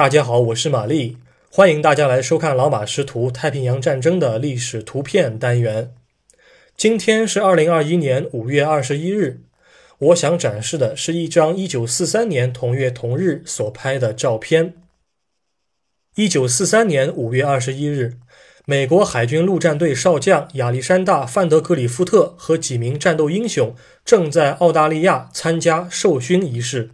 大家好，我是玛丽，欢迎大家来收看老马识图太平洋战争的历史图片单元。今天是二零二一年五月二十一日，我想展示的是一张一九四三年同月同日所拍的照片。一九四三年五月二十一日，美国海军陆战队少将亚历山大·范德格里夫特和几名战斗英雄正在澳大利亚参加授勋仪式。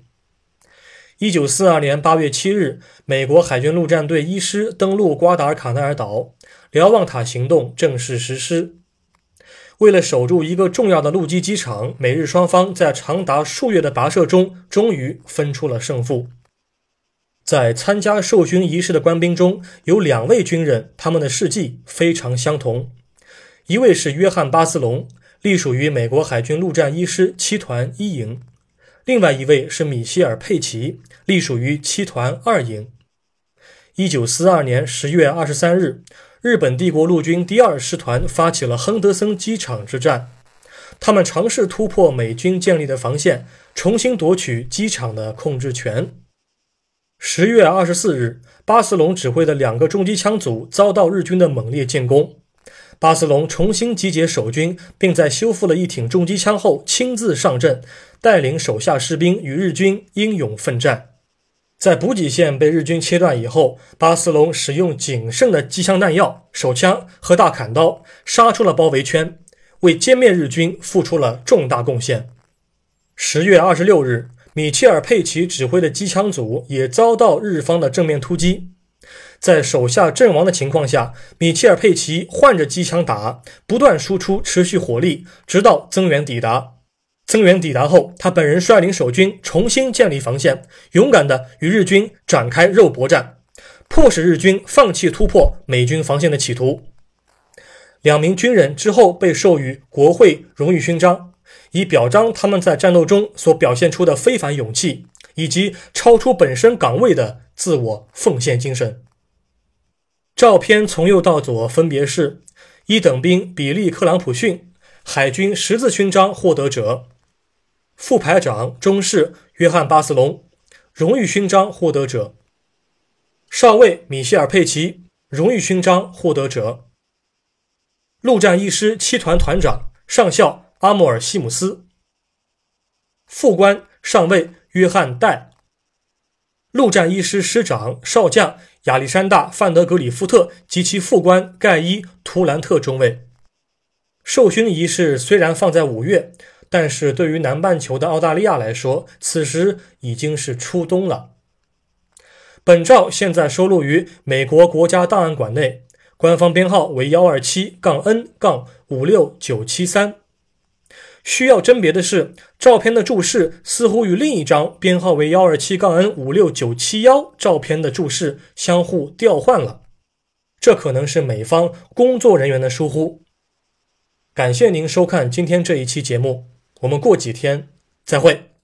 一九四二年八月七日，美国海军陆战队一师登陆瓜达尔卡纳尔岛，瞭望塔行动正式实施。为了守住一个重要的陆基机场，美日双方在长达数月的跋涉中，终于分出了胜负。在参加授勋仪式的官兵中有两位军人，他们的事迹非常相同。一位是约翰·巴斯隆，隶属于美国海军陆战一师七团一营。另外一位是米歇尔·佩奇，隶属于七团二营。一九四二年十月二十三日，日本帝国陆军第二师团发起了亨德森机场之战。他们尝试突破美军建立的防线，重新夺取机场的控制权。十月二十四日，巴斯隆指挥的两个重机枪组遭到日军的猛烈进攻。巴斯隆重新集结守军，并在修复了一挺重机枪后，亲自上阵，带领手下士兵与日军英勇奋战。在补给线被日军切断以后，巴斯隆使用仅剩的机枪弹药、手枪和大砍刀，杀出了包围圈，为歼灭日军付出了重大贡献。十月二十六日，米切尔·佩奇指挥的机枪组也遭到日方的正面突击。在手下阵亡的情况下，米切尔·佩奇换着机枪打，不断输出持续火力，直到增援抵达。增援抵达后，他本人率领守军重新建立防线，勇敢地与日军展开肉搏战，迫使日军放弃突破美军防线的企图。两名军人之后被授予国会荣誉勋章，以表彰他们在战斗中所表现出的非凡勇气以及超出本身岗位的自我奉献精神。照片从右到左分别是一等兵比利·克朗普逊，海军十字勋章获得者；副排长中士约翰·巴斯隆，荣誉勋章获得者；少尉米歇尔·佩奇，荣誉勋章获得者；陆战一师七团团长上校阿莫尔·西姆斯；副官上尉约翰·戴。陆战一师师长少将亚历山大·范德格里夫特及其副官盖伊·图兰特中尉。授勋仪式虽然放在五月，但是对于南半球的澳大利亚来说，此时已经是初冬了。本照现在收录于美国国家档案馆内，官方编号为幺二七杠 N 杠五六九七三。需要甄别的是，照片的注释似乎与另一张编号为幺二七杠 N 五六九七幺照片的注释相互调换了，这可能是美方工作人员的疏忽。感谢您收看今天这一期节目，我们过几天再会。